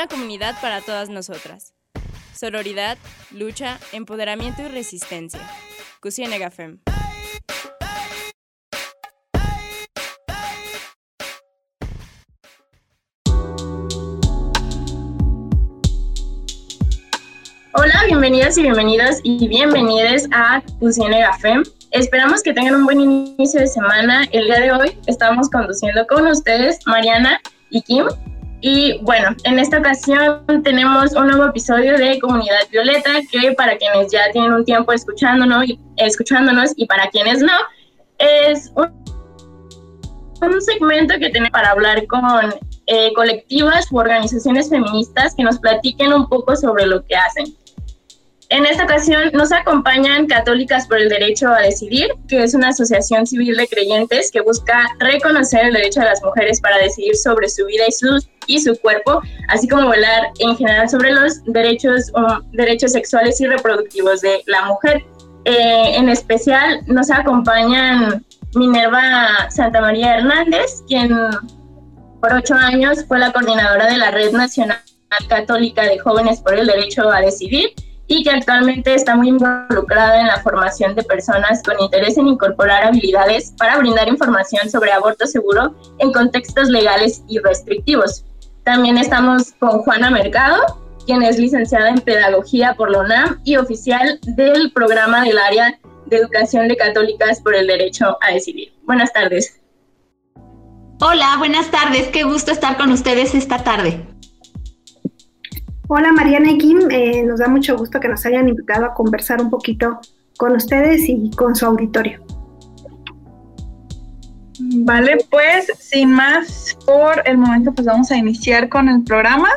una comunidad para todas nosotras. Sororidad, lucha, empoderamiento y resistencia. Cusienegafem. Hola, bienvenidas y bienvenidos y bienvenidas a Cusienega FEM. Esperamos que tengan un buen inicio de semana. El día de hoy estamos conduciendo con ustedes Mariana y Kim. Y bueno, en esta ocasión tenemos un nuevo episodio de Comunidad Violeta que para quienes ya tienen un tiempo escuchándonos y, escuchándonos y para quienes no, es un, segmento que tenemos para hablar con eh, colectivas u organizaciones feministas que nos platiquen un poco sobre lo que hacen. En esta ocasión nos acompañan Católicas por el Derecho a Decidir, que es una asociación civil de creyentes que busca reconocer el derecho de las mujeres para decidir sobre su vida y su, y su cuerpo, así como hablar en general sobre los derechos, um, derechos sexuales y reproductivos de la mujer. Eh, en especial nos acompañan Minerva Santa María Hernández, quien por ocho años fue la coordinadora de la Red Nacional Católica de Jóvenes por el Derecho a Decidir y que actualmente está muy involucrada en la formación de personas con interés en incorporar habilidades para brindar información sobre aborto seguro en contextos legales y restrictivos. También estamos con Juana Mercado, quien es licenciada en Pedagogía por la UNAM y oficial del programa del área de Educación de Católicas por el Derecho a Decidir. Buenas tardes. Hola, buenas tardes. Qué gusto estar con ustedes esta tarde. Hola Mariana y Kim, eh, nos da mucho gusto que nos hayan invitado a conversar un poquito con ustedes y con su auditorio. Vale, pues sin más por el momento, pues vamos a iniciar con el programa.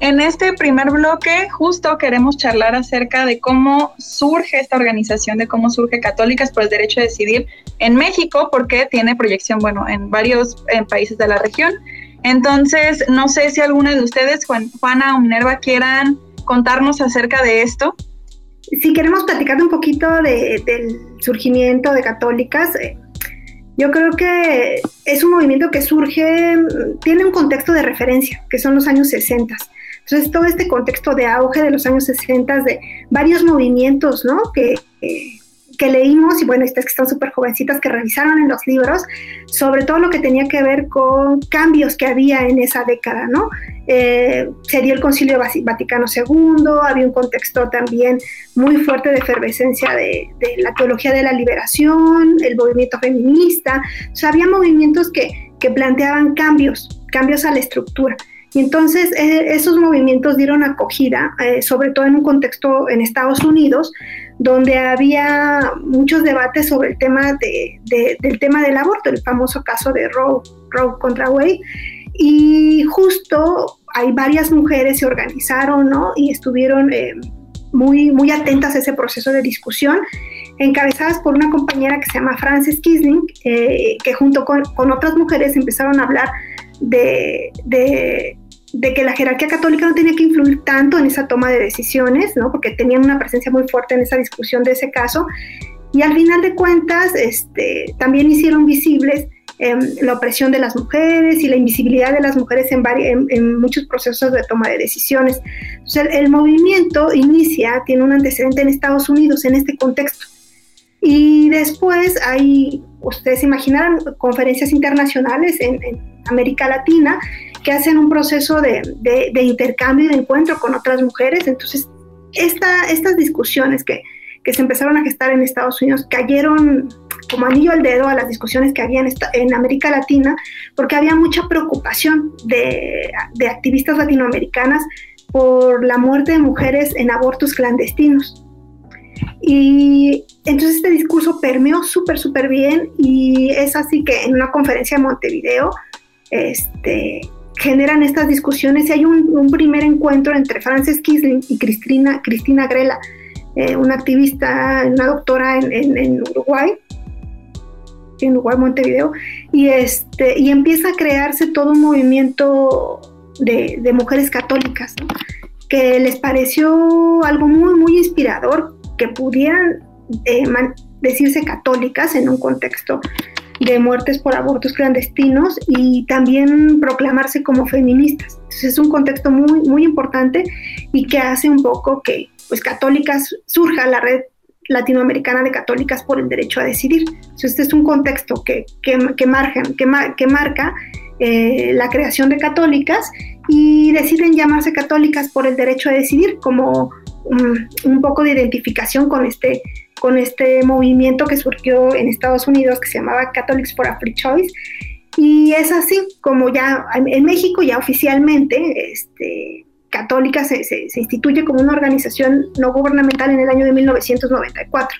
En este primer bloque justo queremos charlar acerca de cómo surge esta organización, de cómo surge Católicas por el Derecho a Decidir en México, porque tiene proyección, bueno, en varios países de la región. Entonces, no sé si alguna de ustedes, Juana o Minerva, quieran contarnos acerca de esto. Si queremos platicar un poquito del surgimiento de católicas, eh, yo creo que es un movimiento que surge, tiene un contexto de referencia, que son los años 60. Entonces, todo este contexto de auge de los años 60, de varios movimientos, ¿no? Que, que leímos, y bueno, estas que están súper jovencitas, que revisaron en los libros, sobre todo lo que tenía que ver con cambios que había en esa década, ¿no? Eh, sería el Concilio Vaticano II, había un contexto también muy fuerte de efervescencia de, la teología de la liberación, el movimiento feminista, o sea, había movimientos que, que planteaban cambios, cambios a la estructura. Y entonces eh, esos movimientos dieron acogida, eh, sobre todo en un contexto en Estados Unidos, donde había muchos debates sobre el tema del tema del aborto, el famoso caso de Roe, Roe contra Wade. Y justo hay varias mujeres se organizaron ¿no? y estuvieron eh, muy, muy atentas a ese proceso de discusión, encabezadas por una compañera que se llama Frances Kisling, que junto con, con otras mujeres empezaron a hablar de, de, que la jerarquía católica no tenía que influir tanto en esa toma de decisiones, ¿no? porque tenían una presencia muy fuerte en esa discusión de ese caso. Y al final de cuentas, este, también hicieron visibles em, la opresión de las mujeres y la invisibilidad de las mujeres en, en, muchos procesos de toma de decisiones. Entonces, el, movimiento inicia, tiene un antecedente en Estados Unidos en este contexto. Y después hay, ustedes imaginarán, conferencias internacionales en, América Latina que hacen un proceso de, intercambio y de encuentro con otras mujeres. Entonces, esta, estas discusiones que, se empezaron a gestar en Estados Unidos cayeron como anillo al dedo a las discusiones que había en, en América Latina, porque había mucha preocupación de, de activistas latinoamericanas por la muerte de mujeres en abortos clandestinos. Y entonces este discurso permeó súper, súper bien y es así que en una conferencia en Montevideo este, generan estas discusiones y hay un, primer encuentro entre Frances Kisling y Cristina, Cristina Grela, eh, una activista, una doctora en, Uruguay, en Uruguay, Montevideo, y, este, y empieza a crearse todo un movimiento de, mujeres católicas, que les pareció algo muy, muy inspirador, que pudieran eh, decirse católicas en un contexto de muertes por abortos clandestinos y también proclamarse como feministas. Entonces es un contexto muy, muy importante y que hace un poco que pues católicas surja la red latinoamericana de católicas por el derecho a decidir. Entonces, este es un contexto que, que, que, que, marca eh, la creación de católicas y deciden llamarse católicas por el derecho a decidir como un poco de identificación con este, con este movimiento que surgió en Estados Unidos que se llamaba Catholics for a Free Choice. Y es así como ya en México ya oficialmente este, Católica se, se, instituye como una organización no gubernamental en el año de 1994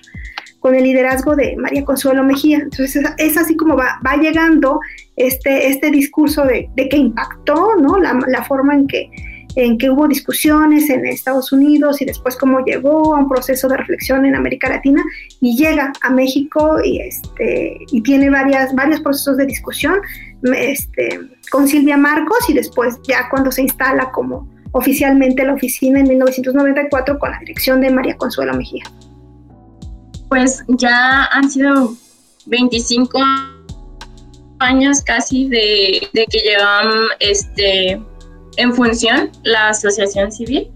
con el liderazgo de María Consuelo Mejía. Entonces es, así como va, va, llegando este, este discurso de, de que impactó ¿no? la, la forma en que en que hubo discusiones en Estados Unidos y después cómo llegó a un proceso de reflexión en América Latina y llega a México y, este, y tiene varias, varios procesos de discusión este, con Silvia Marcos y después ya cuando se instala como oficialmente la oficina en 1994 con la dirección de María Consuelo Mejía. Pues ya han sido 25 años casi de, de que llevan este, en función la asociación civil.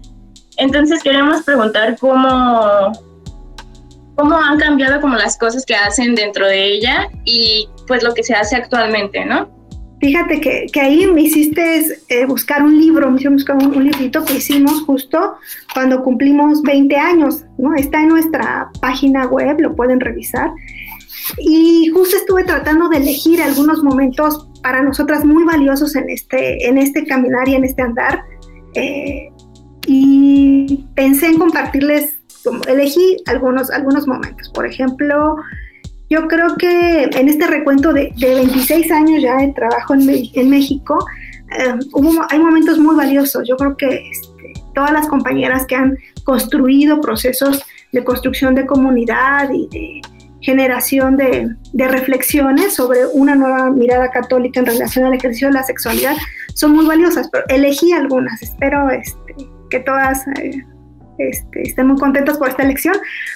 Entonces queremos preguntar cómo, cómo han cambiado como las cosas que hacen dentro de ella y pues lo que se hace actualmente, ¿no? Fíjate que, que ahí me hiciste eh, buscar un libro, me hiciste buscar un, un, librito que hicimos justo cuando cumplimos 20 años, ¿no? Está en nuestra página web, lo pueden revisar. Y justo estuve tratando de elegir algunos momentos para nosotras muy valiosos en este, en este caminar y en este andar. Eh, y pensé en compartirles, elegí algunos, algunos momentos. Por ejemplo, yo creo que en este recuento de, de 26 años ya de trabajo en, en México, eh, hubo, hay momentos muy valiosos. Yo creo que este, todas las compañeras que han construido procesos de construcción de comunidad y de generación de, de, reflexiones sobre una nueva mirada católica en relación al ejercicio de la sexualidad son muy valiosas, pero elegí algunas. Espero este, que todas eh, este, estén muy contentas por esta elección,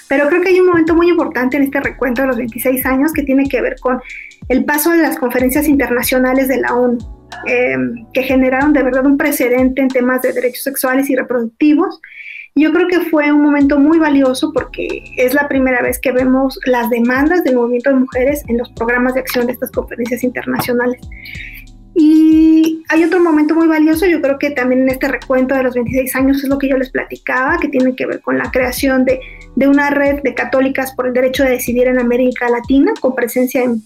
pero creo que hay un momento muy importante en este recuento de los 26 años que tiene que ver con el paso de las conferencias internacionales de la ONU, eh, que generaron de verdad un precedente en temas de derechos sexuales y reproductivos yo creo que fue un momento muy valioso porque es la primera vez que vemos las demandas del movimiento de mujeres en los programas de acción de estas conferencias internacionales. Y hay otro momento muy valioso, yo creo que también en este recuento de los 26 años es lo que yo les platicaba, que tiene que ver con la creación de, de una red de católicas por el derecho de decidir en América Latina, con presencia en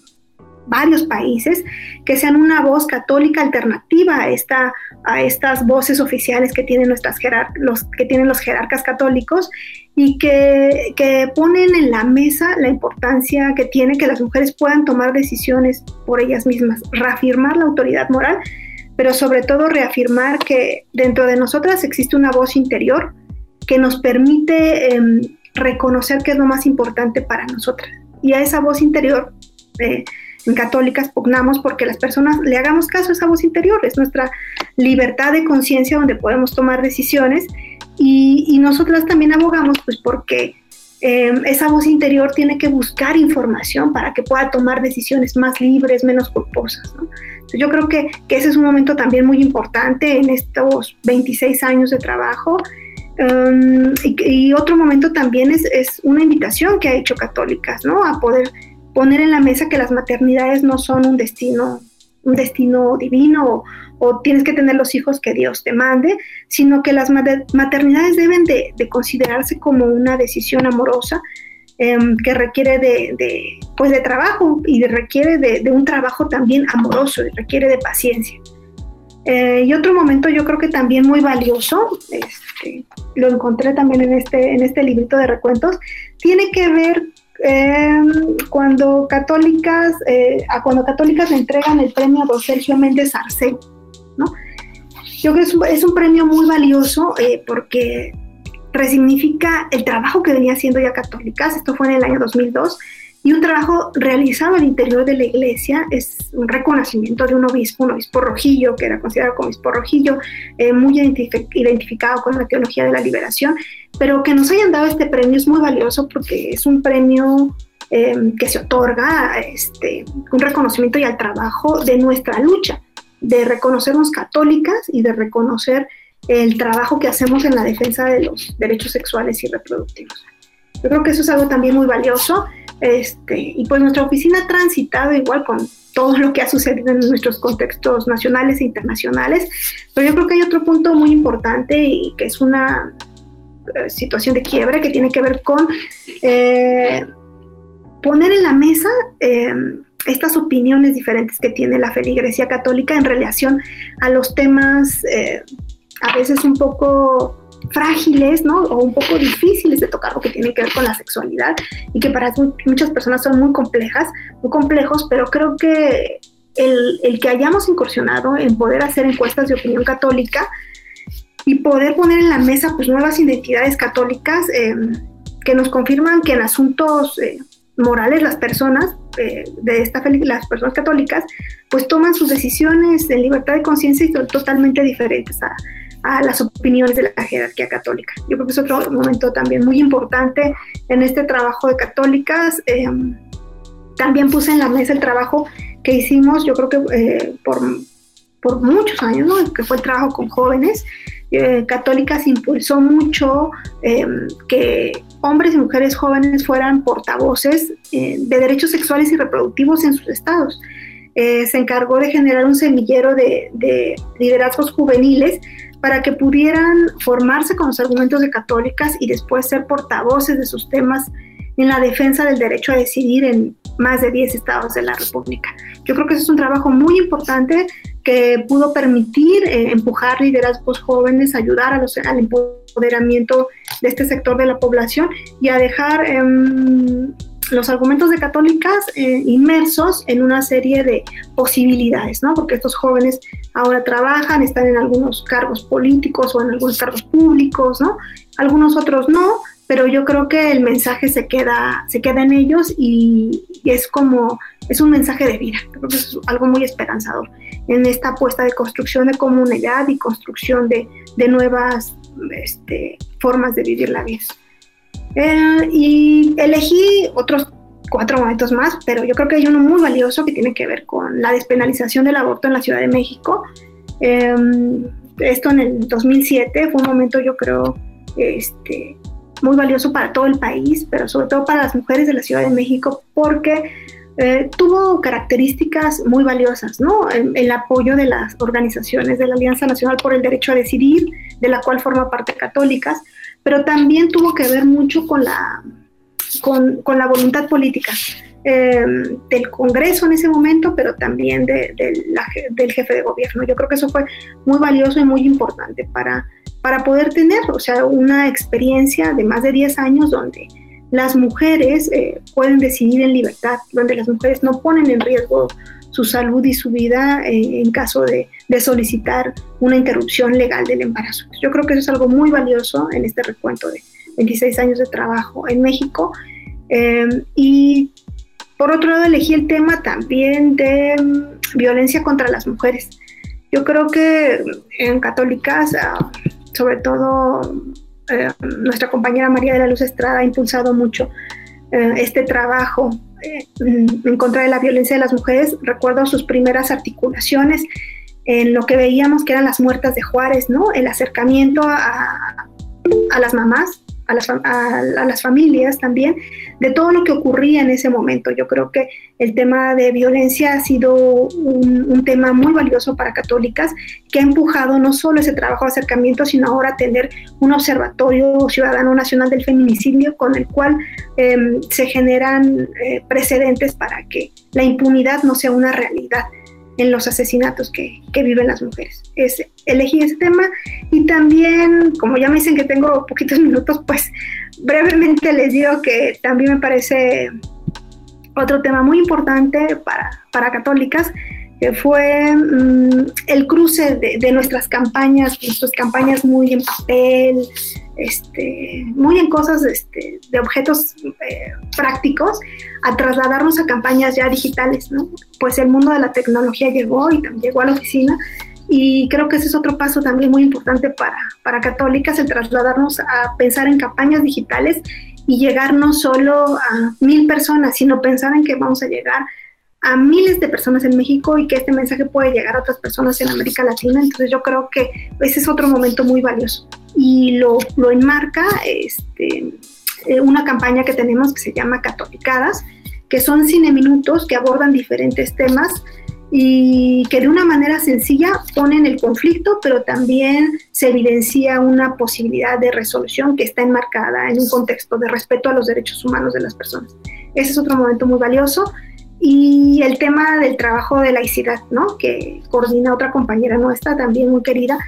varios países, que sean una voz católica alternativa a, esta, a estas voces oficiales que tienen, nuestras los, que tienen los jerarcas católicos y que, que, ponen en la mesa la importancia que tiene que las mujeres puedan tomar decisiones por ellas mismas, reafirmar la autoridad moral, pero sobre todo reafirmar que dentro de nosotras existe una voz interior que nos permite eh, reconocer qué es lo más importante para nosotras. Y a esa voz interior eh, católicas pugnamos porque las personas le hagamos caso a esa voz interior, es nuestra libertad de conciencia donde podemos tomar decisiones y, y, nosotras también abogamos pues porque eh, esa voz interior tiene que buscar información para que pueda tomar decisiones más libres, menos culposas. yo creo que, ese es un momento también muy importante en estos 26 años de trabajo. Y, y, otro momento también es, es, una invitación que ha hecho Católicas, ¿no? A poder poner en la mesa que las maternidades no son un destino, un destino divino o, tienes que tener los hijos que Dios te mande, sino que las maternidades deben de, considerarse como una decisión amorosa em, que requiere de, pues de trabajo y requiere de, un trabajo también amoroso y requiere de paciencia. Eh, y otro momento yo creo que también muy valioso, este, lo encontré también en este, en este librito de recuentos, tiene que ver eh, cuando católicas, eh, a cuando católicas le entregan el premio a don Sergio Méndez Arce, ¿no? Yo creo que es un, es un premio muy valioso eh, porque resignifica el trabajo que venía haciendo ya católicas, esto fue en el año 2002, y un trabajo realizado al interior de la iglesia es un reconocimiento de un obispo, un obispo rojillo, que era considerado como obispo rojillo, eh, muy identificado con la teología de la liberación, pero que nos hayan dado este premio es muy valioso porque es un premio em, que se otorga este, un reconocimiento y al trabajo de nuestra lucha, de reconocernos católicas y de reconocer el trabajo que hacemos en la defensa de los derechos sexuales y reproductivos. Yo creo que eso es algo también muy valioso. Este, y pues nuestra oficina ha transitado igual con todo lo que ha sucedido en nuestros contextos nacionales e internacionales, pero yo creo que hay otro punto muy importante y que es una eh, situación de quiebre que tiene que ver con eh, poner en la mesa eh, estas opiniones diferentes que tiene la feligresía católica en relación a los temas a veces un poco frágiles, ¿no? O un poco difíciles de tocar, lo que tiene que ver con la sexualidad y que para muchas personas son muy complejas, muy complejos, pero creo que el, el que hayamos incursionado en poder hacer encuestas de opinión católica y poder poner en la mesa pues nuevas identidades católicas em, que nos confirman que en asuntos eh, morales las personas eh, de esta las personas católicas pues toman sus decisiones en libertad de conciencia y son totalmente diferentes a, a las opiniones de la jerarquía católica. Yo creo que es otro momento también muy importante en este trabajo de católicas. Em, también puse en la mesa el trabajo que hicimos, yo creo que eh, por, por, muchos años, ¿no? que fue el trabajo con jóvenes. Eh, católicas impulsó mucho em, que hombres y mujeres jóvenes fueran portavoces eh, de derechos sexuales y reproductivos en sus estados. se encargó de generar un semillero de, de liderazgos juveniles para que pudieran formarse con los argumentos de católicas y después ser portavoces de sus temas en la defensa del derecho a decidir en más de 10 estados de la República. Yo creo que eso es un trabajo muy importante que pudo permitir eh, empujar liderazgos jóvenes, ayudar a los, al empoderamiento de este sector de la población y a dejar em, los argumentos de católicas eh, inmersos en una serie de posibilidades, ¿no? Porque estos jóvenes ahora trabajan, están en algunos cargos políticos o en algunos cargos públicos, ¿no? Algunos otros no, pero yo creo que el mensaje se queda, se queda en ellos y, es como, es un mensaje de vida, creo que es algo muy esperanzador en esta apuesta de construcción de comunidad y construcción de, de nuevas este, formas de vivir la vida. Eh, y elegí otros cuatro momentos más, pero yo creo que hay uno muy valioso que tiene que ver con la despenalización del aborto en la Ciudad de México. Em, esto en el 2007 fue un momento, yo creo, este, muy valioso para todo el país, pero sobre todo para las mujeres de la Ciudad de México, porque eh, tuvo características muy valiosas, ¿no? el apoyo de las organizaciones de la Alianza Nacional por el Derecho a Decidir, de la cual forma parte Católicas, pero también tuvo que ver mucho con la, con, con la voluntad política eh, del Congreso en ese momento, pero también de, del jefe de gobierno. Yo creo que eso fue muy valioso y muy importante para, para poder tener, o sea, una experiencia de más de 10 años donde las mujeres eh, pueden decidir en libertad, donde las mujeres no ponen en riesgo su salud y su vida eh, en caso de, solicitar una interrupción legal del embarazo. Yo creo que eso es algo muy valioso en este recuento de 26 años de trabajo en México. Eh, y por otro lado, elegí el tema también de mm, violencia contra las mujeres. Yo creo que en Católicas, ah, sobre todo eh, nuestra compañera María de la Luz Estrada ha impulsado mucho este trabajo en contra de la violencia de las mujeres, recuerdo sus primeras articulaciones en lo que veíamos que eran las muertas de Juárez, ¿no? El acercamiento a las mamás, a las, a, las, familias también, de todo lo que ocurría en ese momento. Yo creo que el tema de violencia ha sido un, tema muy valioso para católicas, que ha empujado no solo ese trabajo de acercamiento, sino ahora tener un observatorio ciudadano nacional del feminicidio con el cual eh, se generan eh, precedentes para que la impunidad no sea una realidad en los asesinatos que, que, viven las mujeres. Es, elegí ese tema y también, como ya me dicen que tengo poquitos minutos, pues brevemente les digo que también me parece otro tema muy importante para, para católicas, que fue mmm, el cruce de, de, nuestras campañas, nuestras campañas muy en papel, este, muy en cosas este, de objetos eh, prácticos, a trasladarnos a campañas ya digitales, ¿no? Pues el mundo de la tecnología llegó y llegó a la oficina y creo que ese es otro paso también muy importante para, para católicas, el trasladarnos a pensar en campañas digitales y llegar no solo a mil personas, sino pensar en que vamos a llegar a miles de personas en México y que este mensaje puede llegar a otras personas en América Latina. Entonces yo creo que ese es otro momento muy valioso. Y lo, lo enmarca este, eh, una campaña que tenemos que se llama Catolicadas, que son cine minutos que abordan diferentes temas y que de una manera sencilla ponen el conflicto, pero también se evidencia una posibilidad de resolución que está enmarcada en un contexto de respeto a los derechos humanos de las personas. Ese es otro momento muy valioso. Y el tema del trabajo de laicidad, ¿no? que coordina otra compañera nuestra, también muy querida,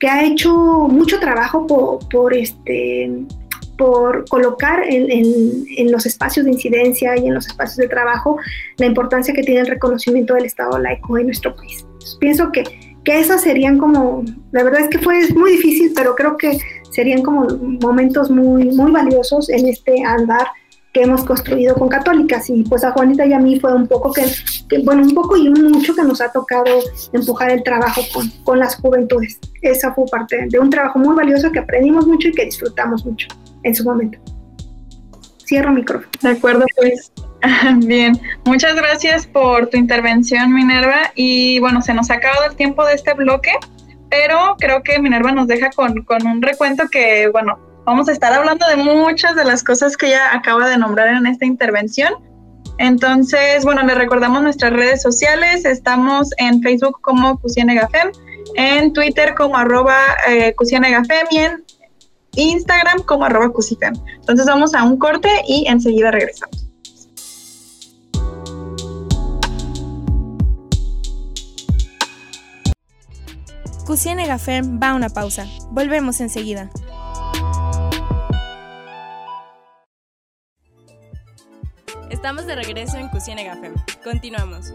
que ha hecho mucho trabajo por, por este, por colocar en, los espacios de incidencia y en los espacios de trabajo la importancia que tiene el reconocimiento del Estado laico en nuestro país. pienso que, que esas serían como, la verdad es que fue muy difícil, pero creo que serían como momentos muy, muy valiosos en este andar que hemos construido con católicas y pues a Juanita y a mí fue un poco que, bueno, un poco y mucho que nos ha tocado empujar el trabajo con, con las juventudes. Esa fue parte de un trabajo muy valioso que aprendimos mucho y que disfrutamos mucho en su momento. Cierro micrófono. De acuerdo, pues. Bien, muchas gracias por tu intervención, Minerva. Y bueno, se nos ha acabado el tiempo de este bloque, pero creo que Minerva nos deja con, con un recuento que, bueno, vamos a estar hablando de muchas de las cosas que ella acaba de nombrar en esta intervención. Entonces, bueno, le recordamos nuestras redes sociales. Estamos en Facebook como Cusienegafem, en Twitter como arroba eh, y en Instagram como arroba Cusifem. Entonces vamos a un corte y enseguida regresamos. Cusienega Fem va a una pausa. Volvemos enseguida. Estamos de regreso en Cusienega Fem. Continuamos.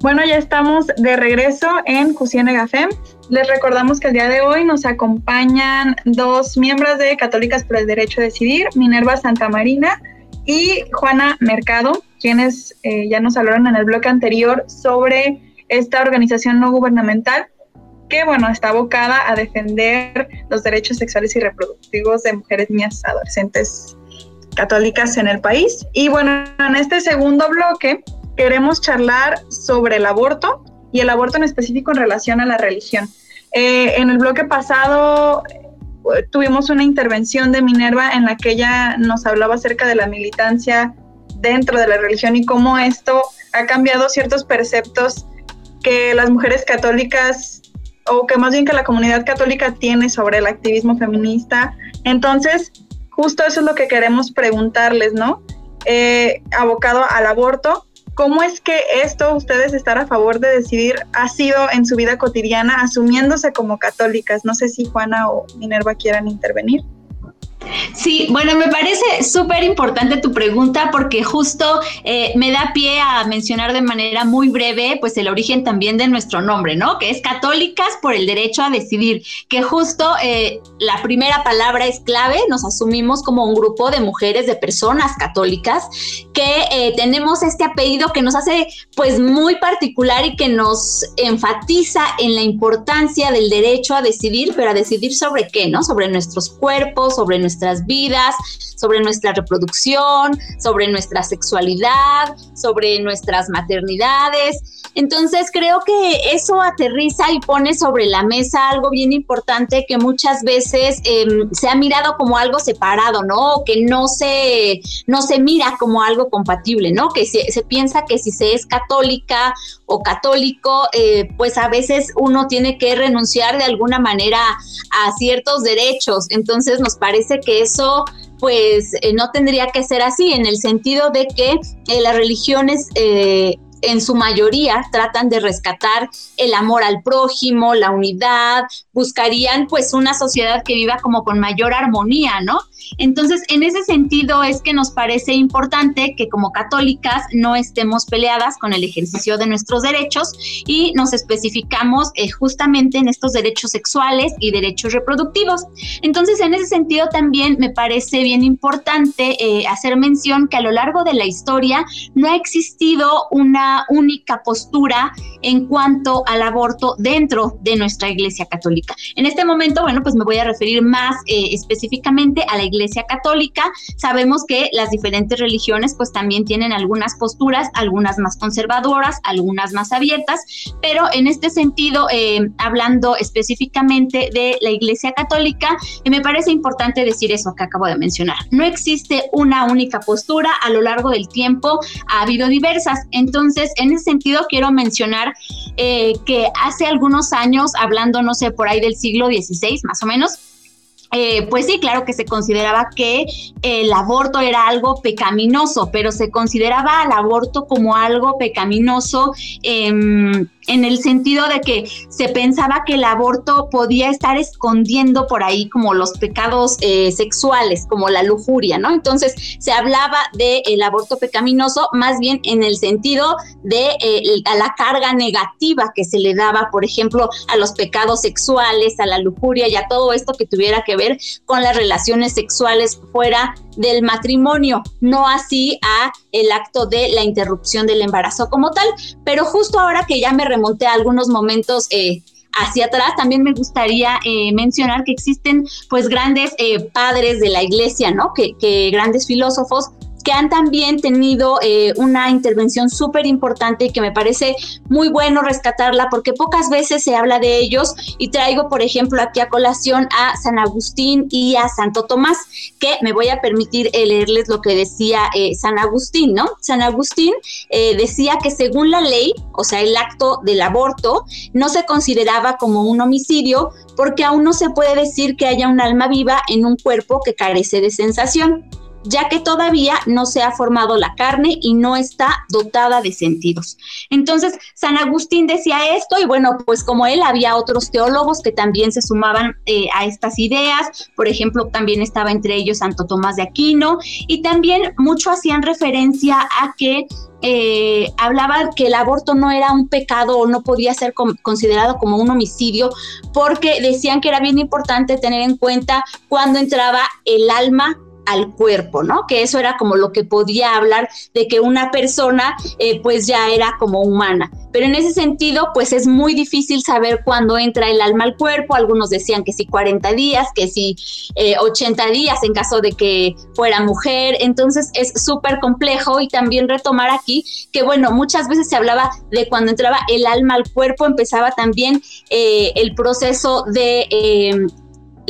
Bueno, ya estamos de regreso en Cusiene Gafem. Les recordamos que el día de hoy nos acompañan dos miembros de Católicas por el Derecho a Decidir, Minerva Santa Marina y Juana Mercado, quienes eh, ya nos hablaron en el bloque anterior sobre esta organización no gubernamental que, bueno, está abocada a defender los derechos sexuales y reproductivos de mujeres, niñas, adolescentes católicas en el país. Y bueno, en este segundo bloque queremos charlar sobre el aborto y el aborto en específico en relación a la religión. Eh, en el bloque pasado tuvimos una intervención de Minerva en la que ella nos hablaba acerca de la militancia dentro de la religión y cómo esto ha cambiado ciertos preceptos que las mujeres católicas o que más bien que la comunidad católica tiene sobre el activismo feminista. Entonces, justo eso es lo que queremos preguntarles, ¿no? Eh, abocado al aborto, ¿Cómo es que esto, ustedes estar a favor de decidir, ha sido en su vida cotidiana, asumiéndose como católicas? No sé si Juana o Minerva quieran intervenir. Sí, bueno, me parece súper importante tu pregunta porque justo eh, me da pie a mencionar de manera muy breve pues el origen también de nuestro nombre, ¿no? Que es católicas por el derecho a decidir, que justo eh, la primera palabra es clave, nos asumimos como un grupo de mujeres, de personas católicas, que eh, tenemos este apellido que nos hace pues muy particular y que nos enfatiza en la importancia del derecho a decidir, pero a decidir sobre qué, ¿no? Sobre nuestros cuerpos, sobre nuestros nuestras vidas, sobre nuestra reproducción, sobre nuestra sexualidad, sobre nuestras maternidades. Entonces creo que eso aterriza y pone sobre la mesa algo bien importante que muchas veces em, se ha mirado como algo separado, ¿no? Que no se, no se mira como algo compatible, ¿no? Que se, se piensa que si se es católica o católico, eh, pues a veces uno tiene que renunciar de alguna manera a ciertos derechos. Entonces nos parece que eso pues eh, no tendría que ser así, en el sentido de que eh, las religiones en su mayoría tratan de rescatar el amor al prójimo, la unidad, buscarían pues una sociedad que viva como con mayor armonía, ¿no? Entonces, en ese sentido es que nos parece importante que como católicas no estemos peleadas con el ejercicio de nuestros derechos y nos especificamos eh, justamente en estos derechos sexuales y derechos reproductivos. Entonces, en ese sentido también me parece bien importante eh, hacer mención que a lo largo de la historia no ha existido una única postura en cuanto al aborto dentro de nuestra Iglesia Católica. En este momento, bueno, pues me voy a referir más eh, específicamente a la Iglesia Católica. Sabemos que las diferentes religiones pues también tienen algunas posturas, algunas más conservadoras, algunas más abiertas, pero en este sentido, eh, hablando específicamente de la Iglesia Católica, eh, me parece importante decir eso que acabo de mencionar. No existe una única postura, a lo largo del tiempo ha habido diversas. Entonces, en ese sentido, quiero mencionar eh, que hace algunos años, hablando, no sé, por ahí del siglo XVI más o menos, eh, pues sí, claro que se consideraba que el aborto era algo pecaminoso, pero se consideraba al aborto como algo pecaminoso. Eh, en el sentido de que se pensaba que el aborto podía estar escondiendo por ahí como los pecados eh, sexuales, como la lujuria, ¿no? Entonces se hablaba del aborto pecaminoso más bien en el sentido de eh, la carga negativa que se le daba, por ejemplo, a los pecados sexuales, a la lujuria y a todo esto que tuviera que ver con las relaciones sexuales fuera del matrimonio, no así a el acto de la interrupción del embarazo como tal. Pero justo ahora que ya me remonté a algunos momentos eh, hacia atrás, también me gustaría eh, mencionar que existen pues grandes eh, padres de la iglesia, ¿no? Que, que grandes filósofos que han también tenido eh, una intervención súper importante y que me parece muy bueno rescatarla porque pocas veces se habla de ellos y traigo, por ejemplo, aquí a colación a San Agustín y a Santo Tomás, que me voy a permitir eh, leerles lo que decía eh, San Agustín, ¿no? San Agustín decía que según la ley, o sea, el acto del aborto, no se consideraba como un homicidio porque aún no se puede decir que haya un alma viva en un cuerpo que carece de sensación ya que todavía no se ha formado la carne y no está dotada de sentidos. Entonces, San Agustín decía esto y bueno, pues como él había otros teólogos que también se sumaban eh, a estas ideas, por ejemplo, también estaba entre ellos Santo Tomás de Aquino y también mucho hacían referencia a que eh, hablaban que el aborto no era un pecado o no podía ser considerado como un homicidio, porque decían que era bien importante tener en cuenta cuando entraba el alma al cuerpo, ¿no? Que eso era como lo que podía hablar de que una persona eh, pues ya era como humana. Pero en ese sentido pues es muy difícil saber cuándo entra el alma al cuerpo. Algunos decían que sí 40 días, que sí 80 eh, días en caso de que fuera mujer. Entonces es súper complejo y también retomar aquí que bueno, muchas veces se hablaba de cuando entraba el alma al cuerpo, empezaba también eh, el proceso de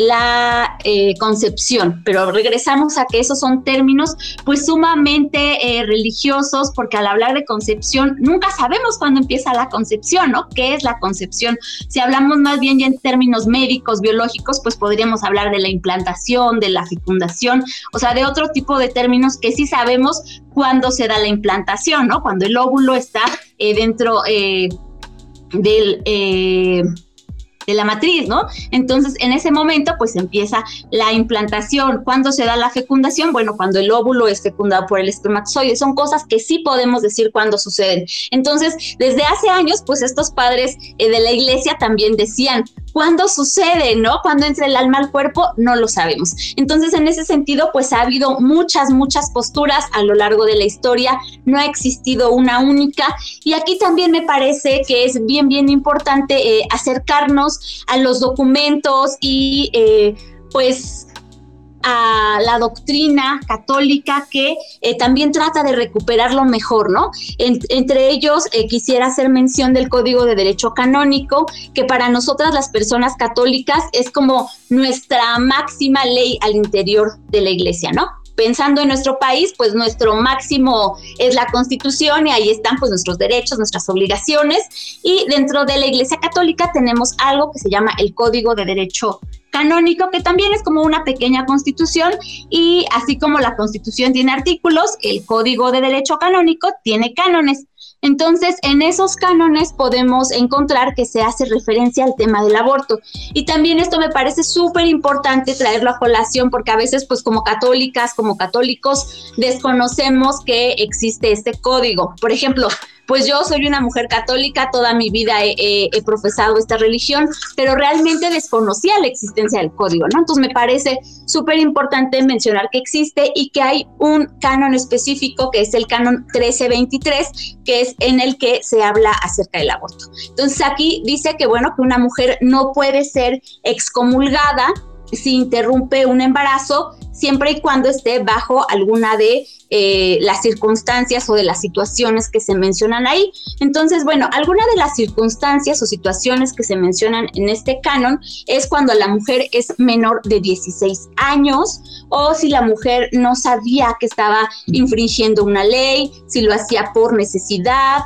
la eh, concepción, pero regresamos a que esos son términos pues sumamente eh, religiosos porque al hablar de concepción nunca sabemos cuándo empieza la concepción, ¿no? ¿Qué es la concepción? Si hablamos más bien ya en términos médicos, biológicos, pues podríamos hablar de la implantación, de la fecundación, o sea, de otro tipo de términos que sí sabemos cuándo se da la implantación, ¿no? Cuando el óvulo está eh, dentro del de la matriz, ¿no? Entonces, en ese momento, pues empieza la implantación. ¿Cuándo se da la fecundación? Bueno, cuando el óvulo es fecundado por el espermatozoide. Son cosas que sí podemos decir cuándo suceden. Entonces, desde hace años, pues estos padres eh, de la iglesia también decían, ¿Cuándo sucede, no? Cuando entra el alma al cuerpo, no lo sabemos. Entonces, en ese sentido, pues ha habido muchas, muchas posturas a lo largo de la historia, no ha existido una única. Y aquí también me parece que es bien, bien importante eh, acercarnos a los documentos y eh, pues a la doctrina católica que eh, también trata de recuperar lo mejor, ¿no? entre ellos eh, quisiera hacer mención del Código de Derecho Canónico, que para nosotras las personas católicas es como nuestra máxima ley al interior de la iglesia, ¿no? Pensando en nuestro país, pues nuestro máximo es la constitución y ahí están pues nuestros derechos, nuestras obligaciones. Y dentro de la Iglesia Católica tenemos algo que se llama el Código de Derecho canónico, que también es como una pequeña constitución y así como la constitución tiene artículos, el código de derecho canónico tiene cánones. Entonces, en esos cánones podemos encontrar que se hace referencia al tema del aborto. Y también esto me parece súper importante traerlo a colación porque a veces, pues como católicas, como católicos, desconocemos que existe este código. Por ejemplo, pues yo soy una mujer católica, toda mi vida he, profesado esta religión, pero realmente desconocía la existencia del código, ¿no? Entonces me parece súper importante mencionar que existe y que hay un canon específico que es el canon 1323, que es en el que se habla acerca del aborto. Entonces aquí dice que, bueno, que una mujer no puede ser excomulgada si interrumpe un embarazo siempre y cuando esté bajo alguna de eh, las circunstancias o de las situaciones que se mencionan ahí. Entonces, bueno, alguna de las circunstancias o situaciones que se mencionan en este canon es cuando la mujer es menor de 16 años o si la mujer no sabía que estaba infringiendo una ley, si lo hacía por necesidad,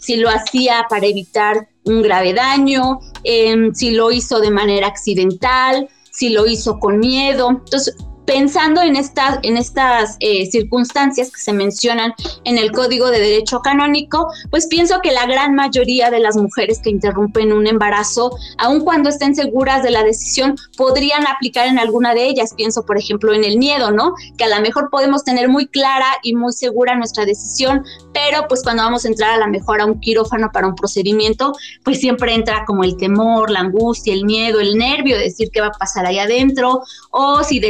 si lo hacía para evitar un grave daño, em, si lo hizo de manera accidental, si lo hizo con miedo. Entonces, pensando en estas, en estas eh, circunstancias que se mencionan en el Código de Derecho Canónico, pues pienso que la gran mayoría de las mujeres que interrumpen un embarazo, aun cuando estén seguras de la decisión, podrían aplicar en alguna de ellas. Pienso, por ejemplo, en el miedo, ¿no? Que a lo mejor podemos tener muy clara y muy segura nuestra decisión, pero pues cuando vamos a entrar a lo mejor a un quirófano para un procedimiento, pues siempre entra como el temor, la angustia, el miedo, el nervio de decir qué va a pasar ahí adentro, o si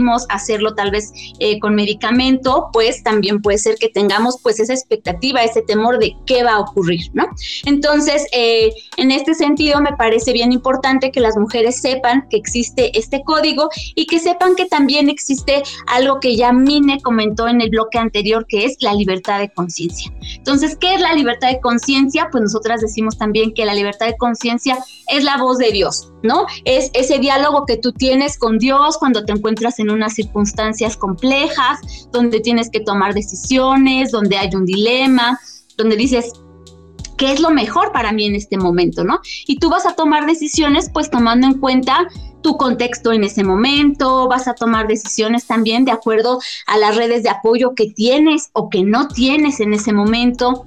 decidimos hacerlo tal vez eh, con medicamento, pues también puede ser que tengamos pues esa expectativa, ese temor de qué va a ocurrir, ¿no? Entonces, eh, en este sentido, me parece bien importante que las mujeres sepan que existe este código y que sepan que también existe algo que ya Mine comentó en el bloque anterior, que es la libertad de conciencia. Entonces, ¿qué es la libertad de conciencia? Pues nosotras decimos también que la libertad de conciencia es la voz de Dios, ¿no? Es ese diálogo que tú tienes con Dios cuando te encuentras en unas circunstancias complejas, donde tienes que tomar decisiones, donde hay un dilema, donde dices, ¿qué es lo mejor para mí en este momento, no? Y tú vas a tomar decisiones pues tomando en cuenta tu contexto en ese momento, vas a tomar decisiones también de acuerdo a las redes de apoyo que tienes o que no tienes en ese momento.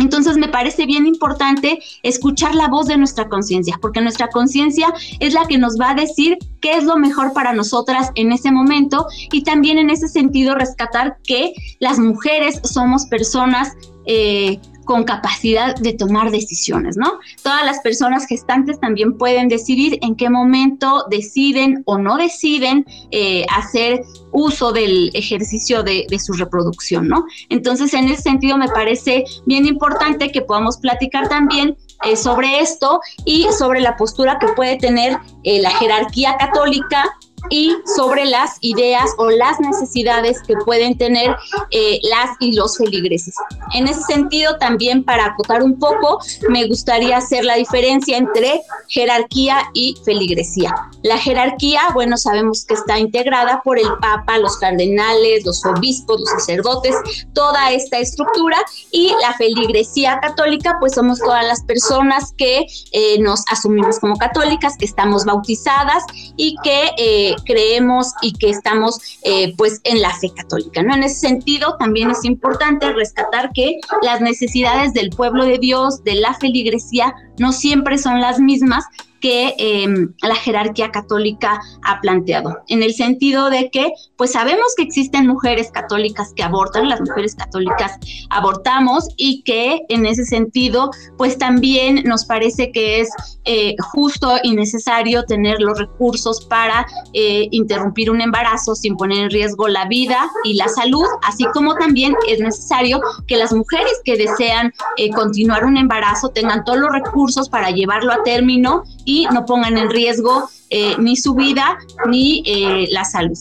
Entonces me parece bien importante escuchar la voz de nuestra conciencia, porque nuestra conciencia es la que nos va a decir qué es lo mejor para nosotras en ese momento y también en ese sentido rescatar que las mujeres somos personas eh, con capacidad de tomar decisiones, ¿no? Todas las personas gestantes también pueden decidir en qué momento deciden o no deciden eh, hacer uso del ejercicio de, su reproducción, ¿no? Entonces, en ese sentido, me parece bien importante que podamos platicar también eh, sobre esto y sobre la postura que puede tener eh, la jerarquía católica y sobre las ideas o las necesidades que pueden tener eh, las y los feligreses. En ese sentido, también para acotar un poco, me gustaría hacer la diferencia entre jerarquía y feligresía. La jerarquía, bueno, sabemos que está integrada por el Papa, los cardenales, los obispos, los sacerdotes, toda esta estructura y la feligresía católica, pues somos todas las personas que eh, nos asumimos como católicas, que estamos bautizadas y que eh, creemos y que estamos eh, pues en la fe católica. ¿no? En ese sentido, también es importante rescatar que las necesidades del pueblo de Dios, de la feligresía, no siempre son las mismas que em, la jerarquía católica ha planteado, en el sentido de que, pues sabemos que existen mujeres católicas que abortan, las mujeres católicas abortamos y que en ese sentido, pues también nos parece que es eh, justo y necesario tener los recursos para eh, interrumpir un embarazo sin poner en riesgo la vida y la salud, así como también es necesario que las mujeres que desean eh, continuar un embarazo tengan todos los recursos para llevarlo a término y no pongan en riesgo eh, ni su vida ni eh, la salud.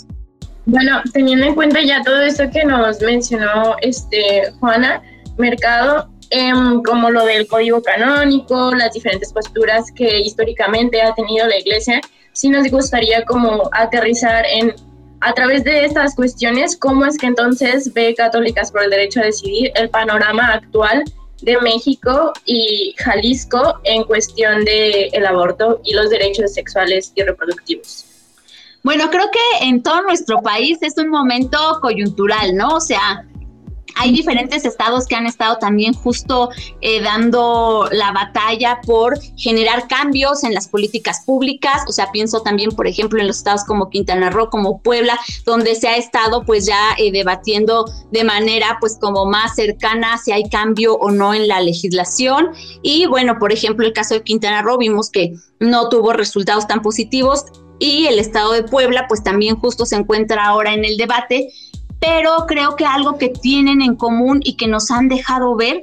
Bueno, teniendo en cuenta ya todo esto que nos mencionó este Juana Mercado, em, como lo del código canónico, las diferentes posturas que históricamente ha tenido la Iglesia, sí nos gustaría como aterrizar en a través de estas cuestiones, cómo es que entonces ve Católicas por el Derecho a Decidir el panorama actual de México y Jalisco en cuestión del el aborto y los derechos sexuales y reproductivos. Bueno, creo que en todo nuestro país es un momento coyuntural, ¿no? O sea, hay diferentes estados que han estado también justo eh, dando la batalla por generar cambios en las políticas públicas. O sea, pienso también, por ejemplo, en los estados como Quintana Roo, como Puebla, donde se ha estado pues ya eh, debatiendo de manera pues como más cercana si hay cambio o no en la legislación. Y bueno, por ejemplo, el caso de Quintana Roo vimos que no tuvo resultados tan positivos y el estado de Puebla pues también justo se encuentra ahora en el debate, pero creo que algo que tienen en común y que nos han dejado ver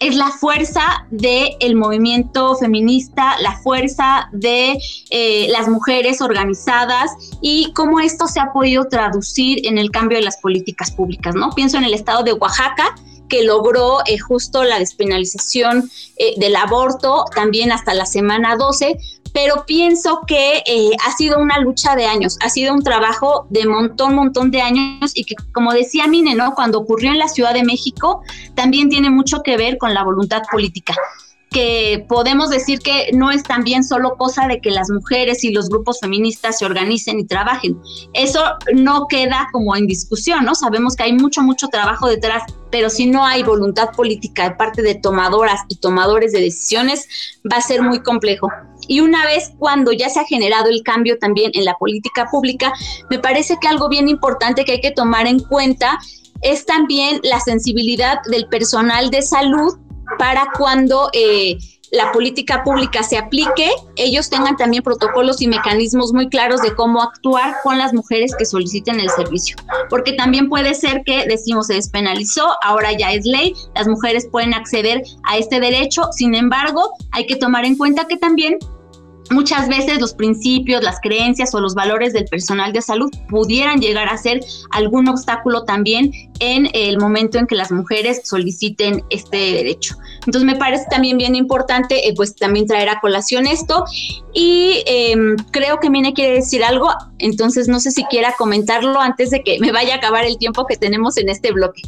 es la fuerza del movimiento feminista, la fuerza de eh, las mujeres organizadas y cómo esto se ha podido traducir en el cambio de las políticas públicas, ¿no? Pienso en el estado de Oaxaca, que logró eh, justo la despenalización eh, del aborto también hasta la semana 12, pero pienso que eh, ha sido una lucha de años, ha sido un trabajo de montón, montón de años y que como decía Mine, ¿no? Cuando ocurrió en la Ciudad de México, también tiene mucho que ver con la voluntad política que podemos decir que no es también solo cosa de que las mujeres y los grupos feministas se organicen y trabajen. Eso no queda como en discusión, ¿no? Sabemos que hay mucho, mucho trabajo detrás, pero si no hay voluntad política de parte de tomadoras y tomadores de decisiones, va a ser muy complejo. Y una vez cuando ya se ha generado el cambio también en la política pública, me parece que algo bien importante que hay que tomar en cuenta es también la sensibilidad del personal de salud para cuando eh, la política pública se aplique, ellos tengan también protocolos y mecanismos muy claros de cómo actuar con las mujeres que soliciten el servicio. Porque también puede ser que, decimos, se despenalizó, ahora ya es ley, las mujeres pueden acceder a este derecho, sin embargo, hay que tomar en cuenta que también Muchas veces los principios, las creencias o los valores del personal de salud pudieran llegar a ser algún obstáculo también en el momento en que las mujeres soliciten este derecho. Entonces me parece también bien importante eh, pues también traer a colación esto y em, creo que Mine quiere decir algo, entonces no sé si quiera comentarlo antes de que me vaya a acabar el tiempo que tenemos en este bloque.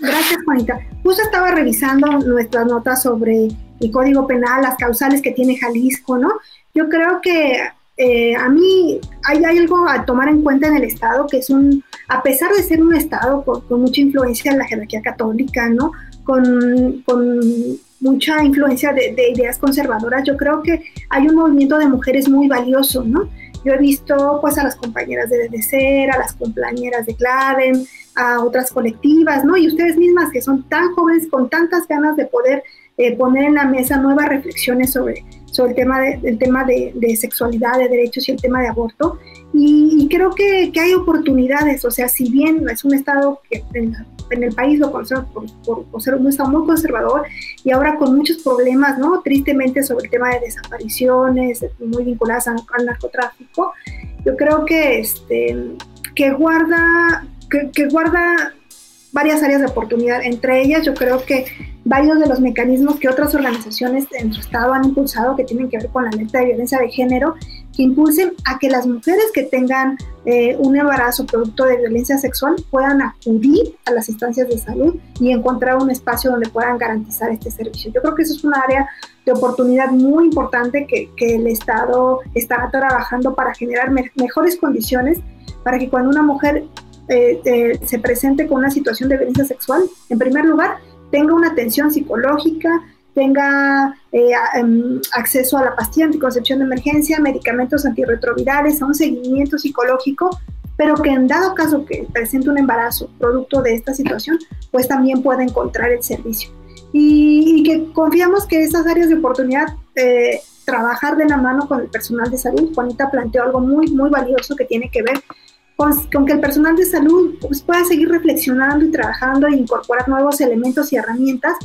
Gracias, Juanita. Justo estaba revisando nuestras notas sobre el Código Penal, las causales que tiene Jalisco, ¿no? Yo creo que eh, a mí hay, algo a tomar en cuenta en el Estado, que es un, a pesar de ser un Estado con, mucha influencia en la jerarquía católica, ¿no? Con, mucha influencia de, ideas conservadoras, yo creo que hay un movimiento de mujeres muy valioso, ¿no? Yo he visto pues a las compañeras de DDCER, a las compañeras de Claven, a otras colectivas, ¿no? Y ustedes mismas que son tan jóvenes, con tantas ganas de poder eh, poner en la mesa nuevas reflexiones sobre, sobre el tema, de, el tema de, sexualidad, de derechos y el tema de aborto. Y, creo que, que, hay oportunidades, o sea, si bien es un Estado que en, el país lo conocemos por, por, ser un Estado muy conservador y ahora con muchos problemas, ¿no? Tristemente sobre el tema de desapariciones, muy vinculadas al, narcotráfico, yo creo que, este, que guarda que, que, guarda varias áreas de oportunidad. Entre ellas, yo creo que varios de los mecanismos que otras organizaciones en su estado han impulsado, que tienen que ver con la alerta de violencia de género, que impulsen a que las mujeres que tengan eh, un embarazo producto de violencia sexual puedan acudir a las instancias de salud y encontrar un espacio donde puedan garantizar este servicio. Yo creo que eso es un área de oportunidad muy importante que, que el Estado estará trabajando para generar mejores condiciones para que cuando una mujer eh, eh, se presente con una situación de violencia sexual, en primer lugar, tenga una atención psicológica, tenga eh, em, acceso a la pastilla anticoncepción de emergencia, medicamentos antirretrovirales, a un seguimiento psicológico, pero que en dado caso que presente un embarazo producto de esta situación, pues también pueda encontrar el servicio. Y, que confiamos que esas áreas de oportunidad, trabajar de la mano con el personal de salud, Juanita planteó algo muy, muy valioso que tiene que ver con, que el personal de salud pues, pueda seguir reflexionando y trabajando e incorporar nuevos elementos y herramientas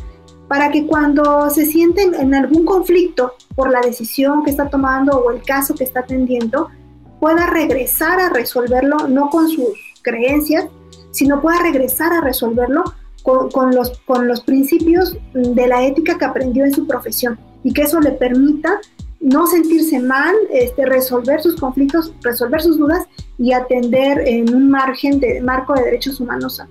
para que cuando se sienten en algún conflicto por la decisión que está tomando o el caso que está atendiendo, pueda regresar a resolverlo no con sus creencias, sino pueda regresar a resolverlo con, los, con los principios de la ética que aprendió en su profesión y que eso le permita no sentirse mal, este, resolver sus conflictos, resolver sus dudas y atender en un margen de marco de derechos humanos a,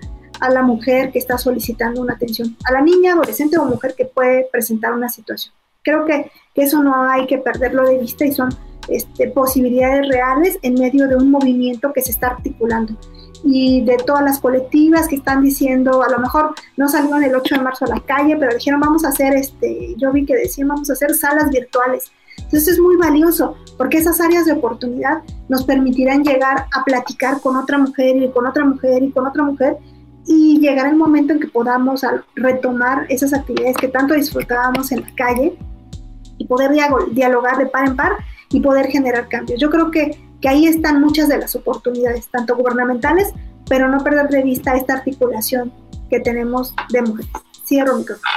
la mujer que está solicitando una atención, a la niña, adolescente o mujer que puede presentar una situación. Creo que, eso no hay que perderlo de vista y son este, posibilidades reales en medio de un movimiento que se está articulando. y de todas las colectivas que están diciendo, a lo mejor no salieron el 8 de marzo a la calle, pero dijeron vamos a hacer, este, yo vi que decían vamos a hacer salas virtuales. Entonces es muy valioso porque esas áreas de oportunidad nos permitirán llegar a platicar con otra mujer y con otra mujer y con otra mujer y llegar el momento en que podamos retomar esas actividades que tanto disfrutábamos en la calle y poder dialogar de par en par y poder generar cambios. Yo creo que, que ahí están muchas de las oportunidades, tanto gubernamentales, pero no perder de vista esta articulación que tenemos de mujeres. Cierro micrófono.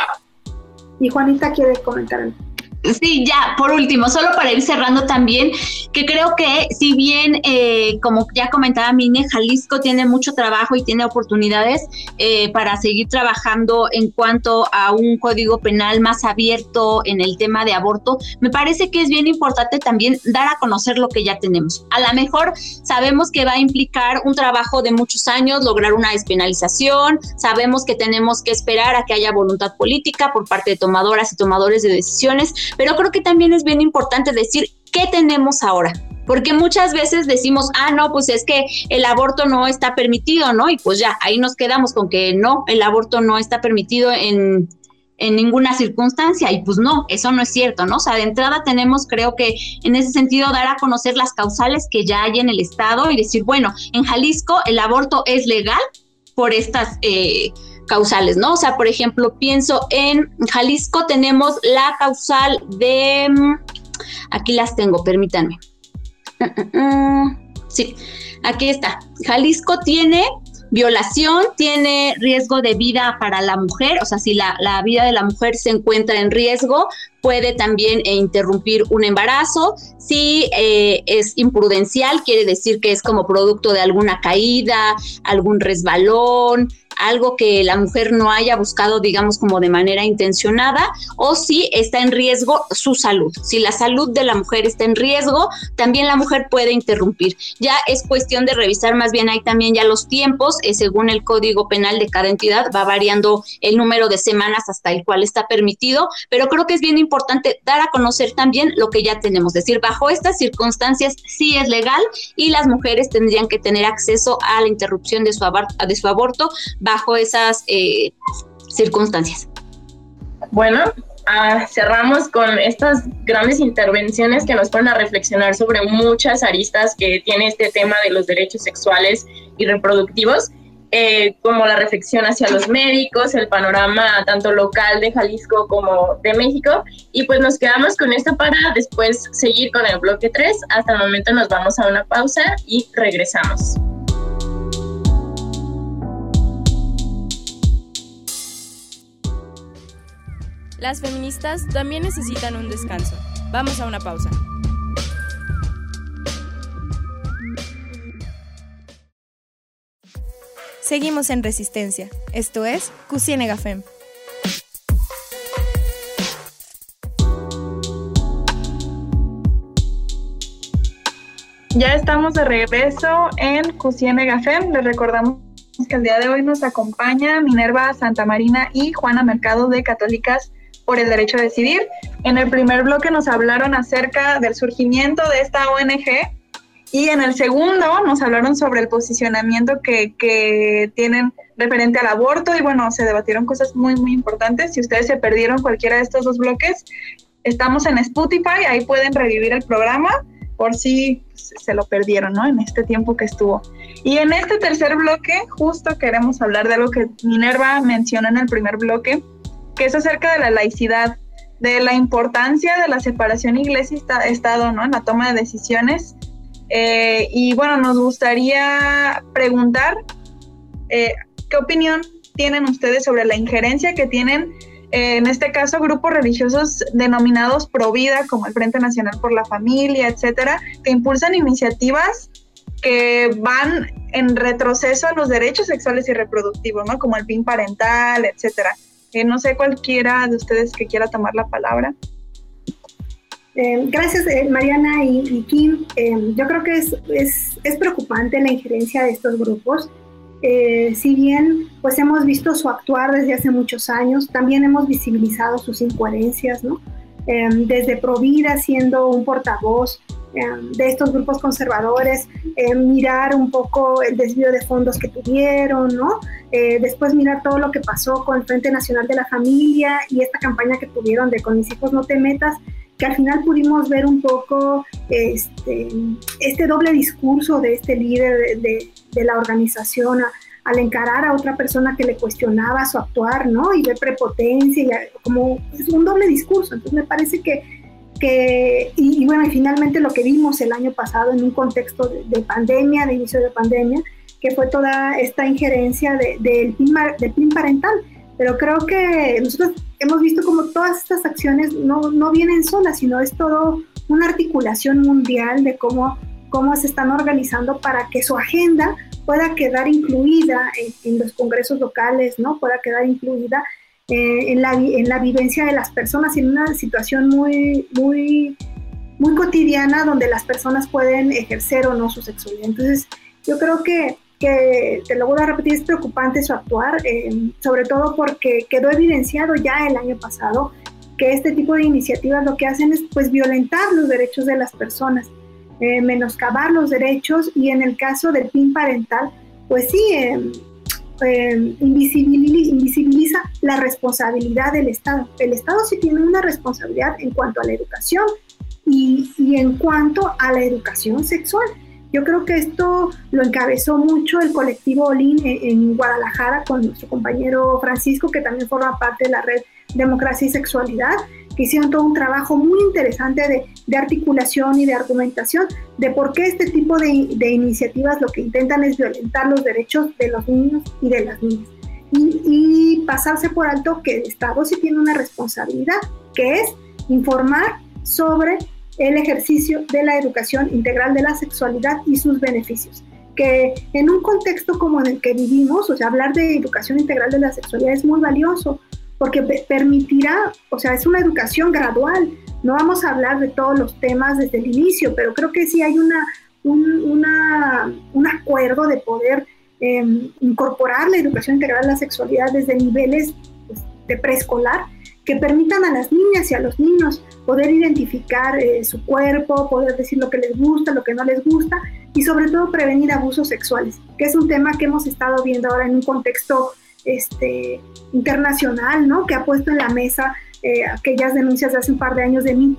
Y Juanita quiere comentar algo. Sí, ya, por último, solo para ir cerrando también, que creo que si bien, eh, como ya comentaba Mine, Jalisco tiene mucho trabajo y tiene oportunidades eh, para seguir trabajando en cuanto a un código penal más abierto en el tema de aborto, me parece que es bien importante también dar a conocer lo que ya tenemos. A lo mejor sabemos que va a implicar un trabajo de muchos años, lograr una despenalización, sabemos que tenemos que esperar a que haya voluntad política por parte de tomadoras y tomadores de decisiones, pero creo que también es bien importante decir qué tenemos ahora. Porque muchas veces decimos, ah, no, pues es que el aborto no está permitido, ¿no? Y pues ya, ahí nos quedamos con que no, el aborto no está permitido en, en ninguna circunstancia. Y pues no, eso no es cierto, ¿no? O sea, de entrada tenemos, creo que en ese sentido, dar a conocer las causales que ya hay en el Estado y decir, bueno, en Jalisco el aborto es legal por estas... Eh, causales, ¿no? O sea, por ejemplo, pienso en Jalisco tenemos la causal de, mm, aquí las tengo, permítanme. Sí, aquí está. Jalisco tiene violación, tiene riesgo de vida para la mujer, o sea, si la, vida de la mujer se encuentra en riesgo, puede también eh, interrumpir un embarazo. Si eh, es imprudencial, quiere decir que es como producto de alguna caída, algún resbalón, algo que la mujer no haya buscado, digamos, como de manera intencionada, o si está en riesgo su salud. Si la salud de la mujer está en riesgo, también la mujer puede interrumpir. Ya es cuestión de revisar más bien ahí también ya los tiempos, eh, según el Código Penal de cada entidad, va variando el número de semanas hasta el cual está permitido, pero creo que es bien importante dar a conocer también lo que ya tenemos, es decir, bajo estas circunstancias sí es legal y las mujeres tendrían que tener acceso a la interrupción de su, de su aborto bajo esas eh, circunstancias. Bueno, ah, cerramos con estas grandes intervenciones que nos ponen a reflexionar sobre muchas aristas que tiene este tema de los derechos sexuales y reproductivos. Eh, como la reflexión hacia los médicos, el panorama tanto local de Jalisco como de México. Y pues nos quedamos con esto para después seguir con el bloque 3. Hasta el momento nos vamos a una pausa y regresamos. Las feministas también necesitan un descanso. Vamos a una pausa. Seguimos en Resistencia. Esto es Cusienega Fem. Ya estamos de regreso en Cusienega Fem. Les recordamos que el día de hoy nos acompaña Minerva Santa Marina y Juana Mercado de Católicas por el derecho a decidir. En el primer bloque nos hablaron acerca del surgimiento de esta ONG y en el segundo nos hablaron sobre el posicionamiento que, que tienen referente al aborto y bueno, se debatieron cosas muy, muy importantes. Si ustedes se perdieron cualquiera de estos dos bloques, estamos en Spotify, ahí pueden revivir el programa por si se lo perdieron, ¿no? En este tiempo que estuvo. Y en este tercer bloque, justo queremos hablar de algo que Minerva mencionó en el primer bloque, que es acerca de la laicidad, de la importancia de la separación iglesia-estado, ¿no? En la toma de decisiones. Eh, y bueno, nos gustaría preguntar, eh, ¿qué opinión tienen ustedes sobre la injerencia que tienen, eh, en este caso, grupos religiosos denominados pro vida, como el Frente Nacional por la Familia, etcétera, que impulsan iniciativas que van en retroceso a los derechos sexuales y reproductivos, ¿no? Como el PIN parental, etcétera no sé cualquiera de ustedes que quiera tomar la palabra. Eh, gracias, eh, Mariana y, Kim. Eh, yo creo que es, es, preocupante la injerencia de estos grupos. si bien pues hemos visto su actuar desde hace muchos años, también hemos visibilizado sus incoherencias, ¿no? desde Provida siendo un portavoz de estos grupos conservadores, eh, mirar un poco el desvío de fondos que tuvieron, ¿no? Eh, después mirar todo lo que pasó con el Frente Nacional de la Familia y esta campaña que tuvieron de con mis hijos no te metas, que al final pudimos ver un poco este, este doble discurso de este líder de, de la organización al encarar a otra persona que le cuestionaba su actuar, ¿no? Y de prepotencia, y como un doble discurso. Entonces me parece que, que y, bueno, y finalmente lo que vimos el año pasado en un contexto de, pandemia, de inicio de pandemia, que fue toda esta injerencia de, del, PIN, del PIN parental. Pero creo que nosotros hemos visto como todas estas acciones no, no vienen solas, sino es todo una articulación mundial de cómo, cómo se están organizando para que su agenda pueda quedar incluida en, los congresos locales, ¿no? Pueda quedar incluida eh, en, la, en la vivencia de las personas en una situación muy, muy, muy cotidiana donde las personas pueden ejercer o no su sexualidad. Entonces, yo creo que, que te lo voy a repetir, es preocupante su actuar, eh, sobre todo porque quedó evidenciado ya el año pasado que este tipo de iniciativas lo que hacen es pues violentar los derechos de las personas. Eh, menoscabar los derechos y en el caso del PIN parental, pues sí, eh, invisibiliza, la responsabilidad del Estado. El Estado sí tiene una responsabilidad en cuanto a la educación y, en cuanto a la educación sexual. Yo creo que esto lo encabezó mucho el colectivo Olin en Guadalajara con nuestro compañero Francisco, que también forma parte de la red Democracia y Sexualidad que hicieron todo un trabajo muy interesante de, de articulación y de argumentación de por qué este tipo de, de, iniciativas lo que intentan es violentar los derechos de los niños y de las niñas. Y, y pasarse por alto que el Estado sí tiene una responsabilidad, que es informar sobre el ejercicio de la educación integral de la sexualidad y sus beneficios. Que en un contexto como en el que vivimos, o sea, hablar de educación integral de la sexualidad es muy valioso, porque permitirá, o sea, es una educación gradual. No vamos a hablar de todos los temas desde el inicio, pero creo que sí hay una, un, un acuerdo de poder em, incorporar la educación integral a la sexualidad desde niveles pues, de preescolar que permitan a las niñas y a los niños poder identificar eh, su cuerpo, poder decir lo que les gusta, lo que no les gusta y sobre todo prevenir abusos sexuales, que es un tema que hemos estado viendo ahora en un contexto este, internacional, ¿no? Que ha puesto en la mesa eh, aquellas denuncias de hace un par de años de Me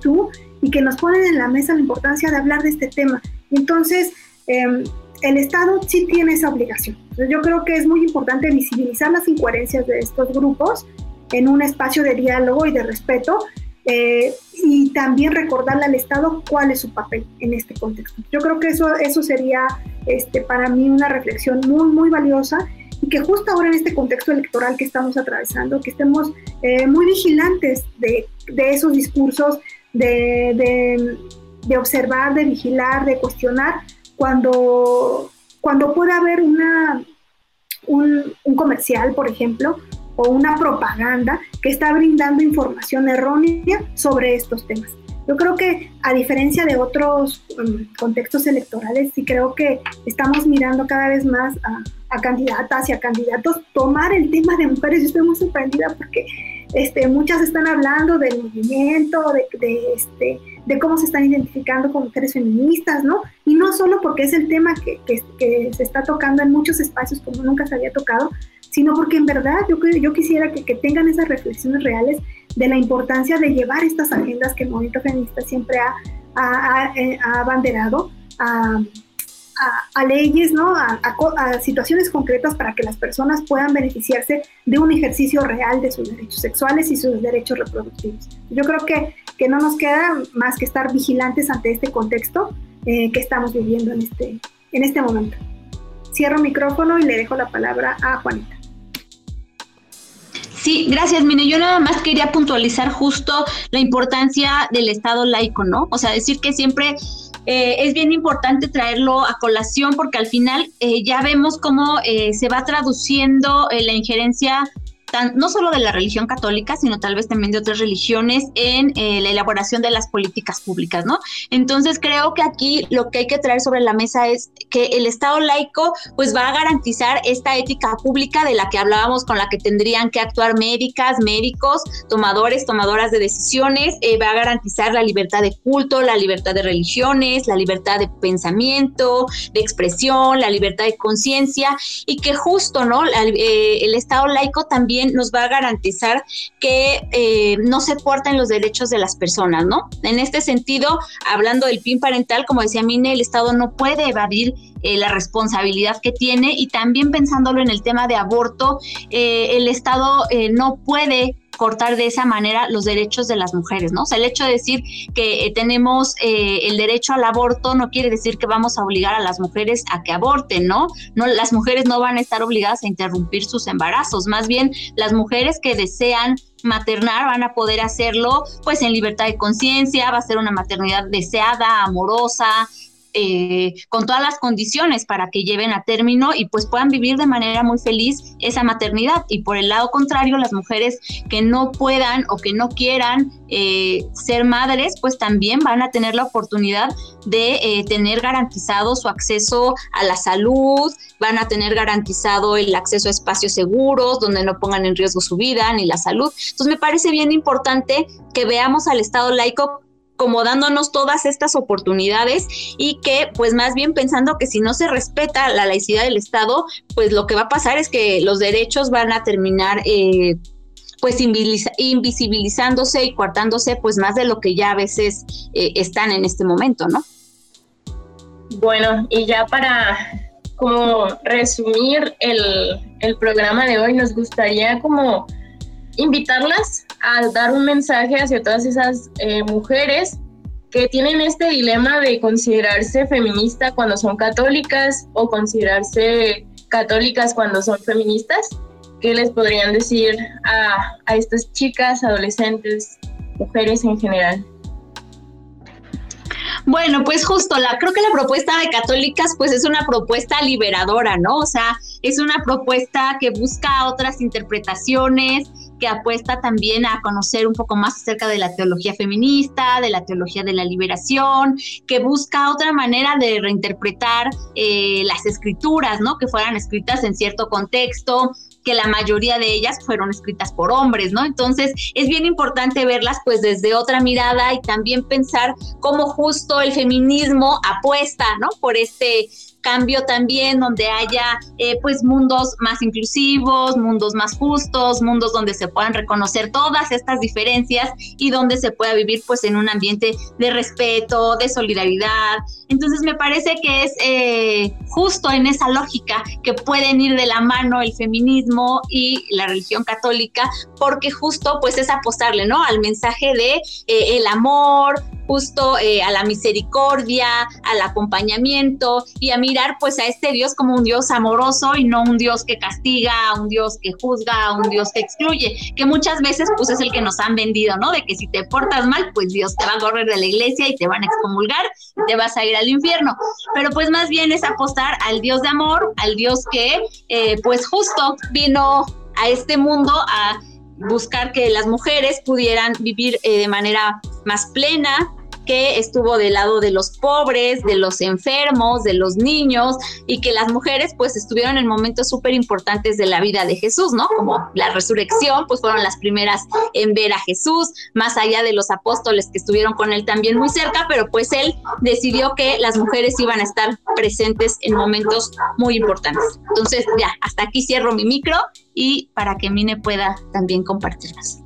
y que nos ponen en la mesa la importancia de hablar de este tema. Entonces, em, el Estado sí tiene esa obligación. yo creo que es muy importante visibilizar las incoherencias de estos grupos en un espacio de diálogo y de respeto eh, y también recordarle al Estado cuál es su papel en este contexto. Yo creo que eso, eso sería este, para mí una reflexión muy, muy valiosa y que justo ahora en este contexto electoral que estamos atravesando, que estemos eh, muy vigilantes de, de esos discursos, de, de, observar, de vigilar, de cuestionar, cuando, cuando pueda haber una, un, comercial, por ejemplo, o una propaganda que está brindando información errónea sobre estos temas. Yo creo que a diferencia de otros um, contextos electorales, sí creo que estamos mirando cada vez más a, candidatas y a candidatos tomar el tema de mujeres. Yo estoy muy sorprendida porque este, muchas están hablando del movimiento, de, este, de cómo se están identificando como mujeres feministas, ¿no? Y no solo porque es el tema que, que, se está tocando en muchos espacios como nunca se había tocado, sino porque en verdad yo, yo quisiera que, que tengan esas reflexiones reales de la importancia de llevar estas agendas que el movimiento feminista siempre ha, ha, eh, abanderado a, a, leyes, ¿no? A, situaciones concretas para que las personas puedan beneficiarse de un ejercicio real de sus derechos sexuales y sus derechos reproductivos. Yo creo que, que no nos queda más que estar vigilantes ante este contexto eh, que estamos viviendo en este, en este momento. Cierro micrófono y le dejo la palabra a Juanita. Sí, gracias, Mine. Yo nada más quería puntualizar justo la importancia del Estado laico, ¿no? O sea, decir que siempre eh, es bien importante traerlo a colación porque al final eh, ya vemos cómo eh, se va traduciendo la injerencia no solo de la religión católica, sino tal vez también de otras religiones en eh, la elaboración de las políticas públicas, ¿no? Entonces creo que aquí lo que hay que traer sobre la mesa es que el Estado laico pues va a garantizar esta ética pública de la que hablábamos, con la que tendrían que actuar médicas, médicos, tomadores, tomadoras de decisiones, eh, va a garantizar la libertad de culto, la libertad de religiones, la libertad de pensamiento, de expresión, la libertad de conciencia y que justo, ¿no? Eh, el Estado laico también nos va a garantizar que eh, no se corten los derechos de las personas, ¿no? En este sentido, hablando del PIN parental, como decía Mine, el Estado no puede evadir eh, la responsabilidad que tiene y también pensándolo en el tema de aborto, el Estado no puede cortar de esa manera los derechos de las mujeres, ¿no? O sea, el hecho de decir que eh, tenemos eh, el derecho al aborto no quiere decir que vamos a obligar a las mujeres a que aborten, ¿no? No, las mujeres no van a estar obligadas a interrumpir sus embarazos, más bien las mujeres que desean maternar van a poder hacerlo pues en libertad de conciencia, va a ser una maternidad deseada, amorosa, eh, con todas las condiciones para que lleven a término y pues puedan vivir de manera muy feliz esa maternidad. Y por el lado contrario, las mujeres que no puedan o que no quieran eh, ser madres, pues también van a tener la oportunidad de eh, tener garantizado su acceso a la salud, van a tener garantizado el acceso a espacios seguros donde no pongan en riesgo su vida ni la salud. Entonces me parece bien importante que veamos al Estado laico como dándonos todas estas oportunidades y que pues más bien pensando que si no se respeta la laicidad del Estado, pues lo que va a pasar es que los derechos van a terminar eh, pues invisibilizándose y coartándose pues más de lo que ya a veces eh, están en este momento, ¿no? Bueno, y ya para como resumir el, el programa de hoy, nos gustaría como invitarlas a dar un mensaje hacia todas esas eh, mujeres que tienen este dilema de considerarse feminista cuando son católicas o considerarse católicas cuando son feministas. ¿Qué les podrían decir a, a estas chicas, adolescentes, mujeres en general? Bueno, pues justo, la, creo que la propuesta de católicas pues es una propuesta liberadora, ¿no? O sea, es una propuesta que busca otras interpretaciones, que apuesta también a conocer un poco más acerca de la teología feminista, de la teología de la liberación, que busca otra manera de reinterpretar eh, las escrituras, ¿no? Que fueran escritas en cierto contexto, que la mayoría de ellas fueron escritas por hombres, ¿no? Entonces es bien importante verlas pues desde otra mirada y también pensar cómo justo el feminismo apuesta, ¿no? Por este cambio también donde haya eh, pues mundos más inclusivos, mundos más justos, mundos donde se puedan reconocer todas estas diferencias y donde se pueda vivir pues en un ambiente de respeto, de solidaridad. Entonces me parece que es eh, justo en esa lógica que pueden ir de la mano el feminismo y la religión católica porque justo pues es apostarle, ¿no? Al mensaje de eh, el amor, justo a la misericordia, al acompañamiento y a mí pues a este Dios como un Dios amoroso y no un Dios que castiga, un Dios que juzga, un Dios que excluye, que muchas veces pues es el que nos han vendido, ¿no? De que si te portas mal, pues Dios te va a correr de la iglesia y te van a excomulgar te vas a ir al infierno. Pero pues más bien es apostar al Dios de amor, al Dios que eh, pues justo vino a este mundo a buscar que las mujeres pudieran vivir eh, de manera más plena, que estuvo del lado de los pobres, de los enfermos, de los niños y que las mujeres pues estuvieron en momentos súper importantes de la vida de Jesús, ¿no? Como la resurrección, pues fueron las primeras en ver a Jesús, más allá de los apóstoles que estuvieron con él también muy cerca, pero pues él decidió que las mujeres iban a estar presentes en momentos muy importantes. Entonces ya, hasta aquí cierro mi micro y para que Mine pueda también compartirlas.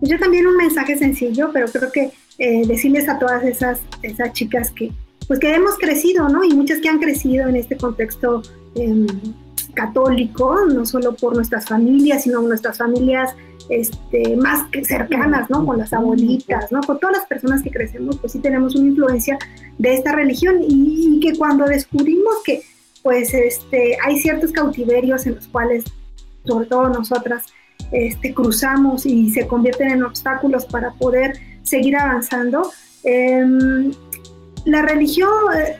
Yo también un mensaje sencillo, pero creo que eh, decirles a todas esas, esas chicas que, pues que hemos crecido, ¿no? Y muchas que han crecido en este contexto em, católico, no solo por nuestras familias, sino nuestras familias este, más cercanas, ¿no? Con las abuelitas, ¿no? Con todas las personas que crecemos, pues sí tenemos una influencia de esta religión y, y que cuando descubrimos que, pues, este, hay ciertos cautiverios en los cuales, sobre todo nosotras, este, cruzamos y se convierten en obstáculos para poder seguir avanzando. Em, la religión eh,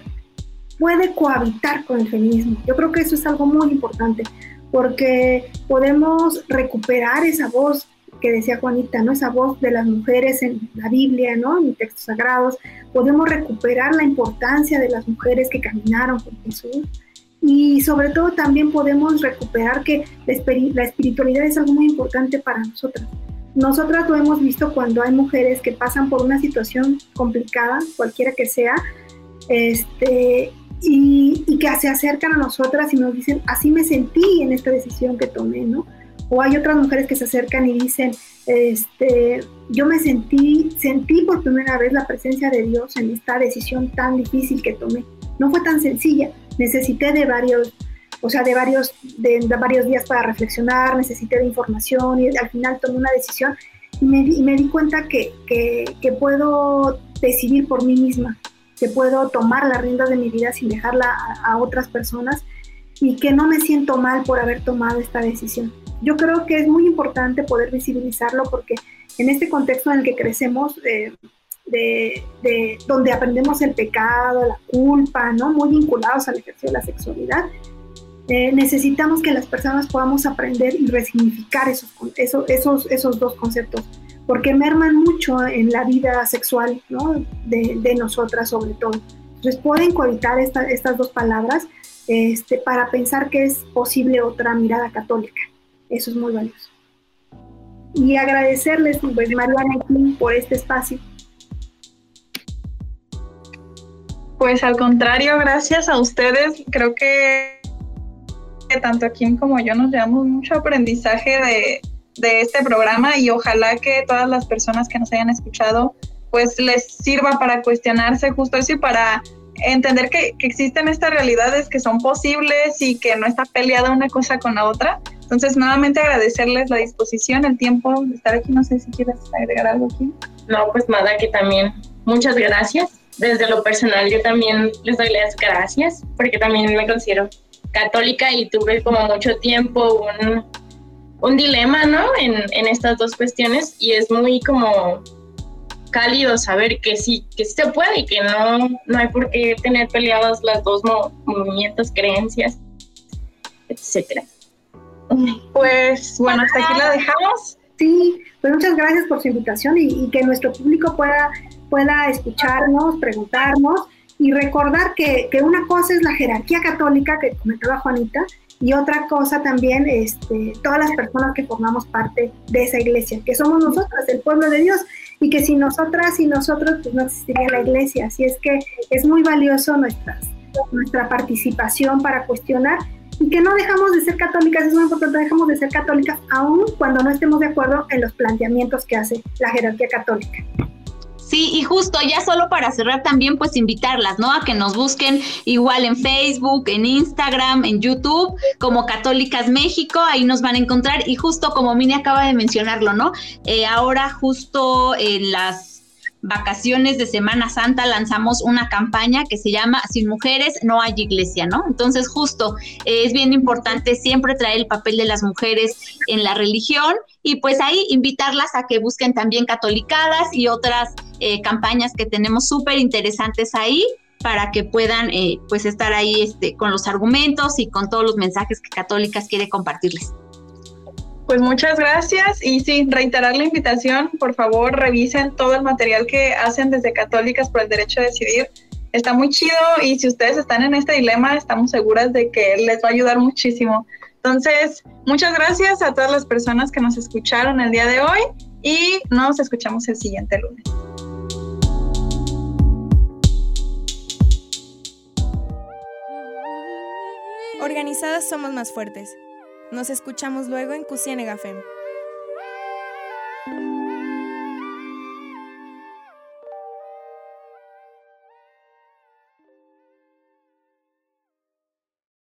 puede cohabitar con el feminismo. Yo creo que eso es algo muy importante, porque podemos recuperar esa voz que decía Juanita, ¿no? Esa voz de las mujeres en la Biblia, ¿no? En textos sagrados. Podemos recuperar la importancia de las mujeres que caminaron con Jesús. Y sobre todo también podemos recuperar que la espiritualidad es algo muy importante para nosotras. Nosotras lo hemos visto cuando hay mujeres que pasan por una situación complicada, cualquiera que sea, este, y, y, que se acercan a nosotras y nos dicen, así me sentí en esta decisión que tomé, ¿no? O hay otras mujeres que se acercan y dicen, este, yo me sentí, sentí por primera vez la presencia de Dios en esta decisión tan difícil que tomé. No fue tan sencilla, necesité de varios, o sea, de varios, de, varios días para reflexionar, necesité de información y al final tomé una decisión y me, y me di cuenta que, que, que puedo decidir por mí misma, que puedo tomar la rienda de mi vida sin dejarla a, a otras personas y que no me siento mal por haber tomado esta decisión yo creo que es muy importante poder visibilizarlo porque en este contexto en el que crecemos, eh, de, donde aprendemos el pecado, la culpa, ¿no? muy vinculados al ejercicio de la sexualidad, eh, necesitamos que las personas podamos aprender y resignificar esos, esos, esos, dos conceptos, porque merman mucho en la vida sexual ¿no? de, nosotras sobre todo. Entonces pueden cohabitar estas dos palabras este, para pensar que es posible otra mirada católica. Eso es muy valioso. Y agradecerles, pues, Mariana y Kim, por este espacio. Pues al contrario, gracias a ustedes. Creo que, tanto Kim como yo nos llevamos mucho aprendizaje de, de este programa y ojalá que todas las personas que nos hayan escuchado pues les sirva para cuestionarse justo eso y para entender que, que, existen estas realidades que son posibles y que no está peleada una cosa con la otra. Entonces, nuevamente agradecerles la disposición, el tiempo de estar aquí. No sé si quieres agregar algo aquí. No, pues nada, que también muchas gracias. Desde lo personal, yo también les doy las gracias porque también me considero católica y tuve como mucho tiempo un, un dilema, ¿no? En, en estas dos cuestiones y es muy como cálido saber que sí, que sí se puede y que no, no hay por qué tener peleadas las dos movimientos, creencias, etcétera. Pues bueno, hasta aquí la dejamos. Sí, pues muchas gracias por su invitación y, que nuestro público pueda, pueda escucharnos, preguntarnos y recordar que, que, una cosa es la jerarquía católica que comentaba Juanita y otra cosa también este, todas las personas que formamos parte de esa iglesia, que somos nosotras, el pueblo de Dios, y que sin nosotras y nosotros pues no existiría la iglesia. Así es que es muy valioso nuestras, nuestra participación para cuestionar y que no dejamos de ser católicas, es muy importante, dejamos de ser católicas aún cuando no estemos de acuerdo en los planteamientos que hace la jerarquía católica. Sí, y justo ya solo para cerrar también, pues invitarlas, ¿no? A que nos busquen igual en Facebook, en Instagram, en YouTube, como Católicas México, ahí nos van a encontrar. Y justo como Mini acaba de mencionarlo, ¿no? Eh, ahora justo en las vacaciones de Semana Santa lanzamos una campaña que se llama Sin mujeres no hay iglesia, ¿no? Entonces justo eh, es bien importante siempre traer el papel de las mujeres en la religión y pues ahí invitarlas a que busquen también catolicadas y otras eh, campañas que tenemos súper interesantes ahí para que puedan eh, pues estar ahí este, con los argumentos y con todos los mensajes que Católicas quiere compartirles. Pues muchas gracias y sí, reiterar la invitación, por favor revisen todo el material que hacen desde Católicas por el Derecho a Decidir. Está muy chido y si ustedes están en este dilema, estamos seguras de que les va a ayudar muchísimo. Entonces, muchas gracias a todas las personas que nos escucharon el día de hoy y nos escuchamos el siguiente lunes. Organizadas somos más fuertes. Nos escuchamos luego en Cusienega FEM.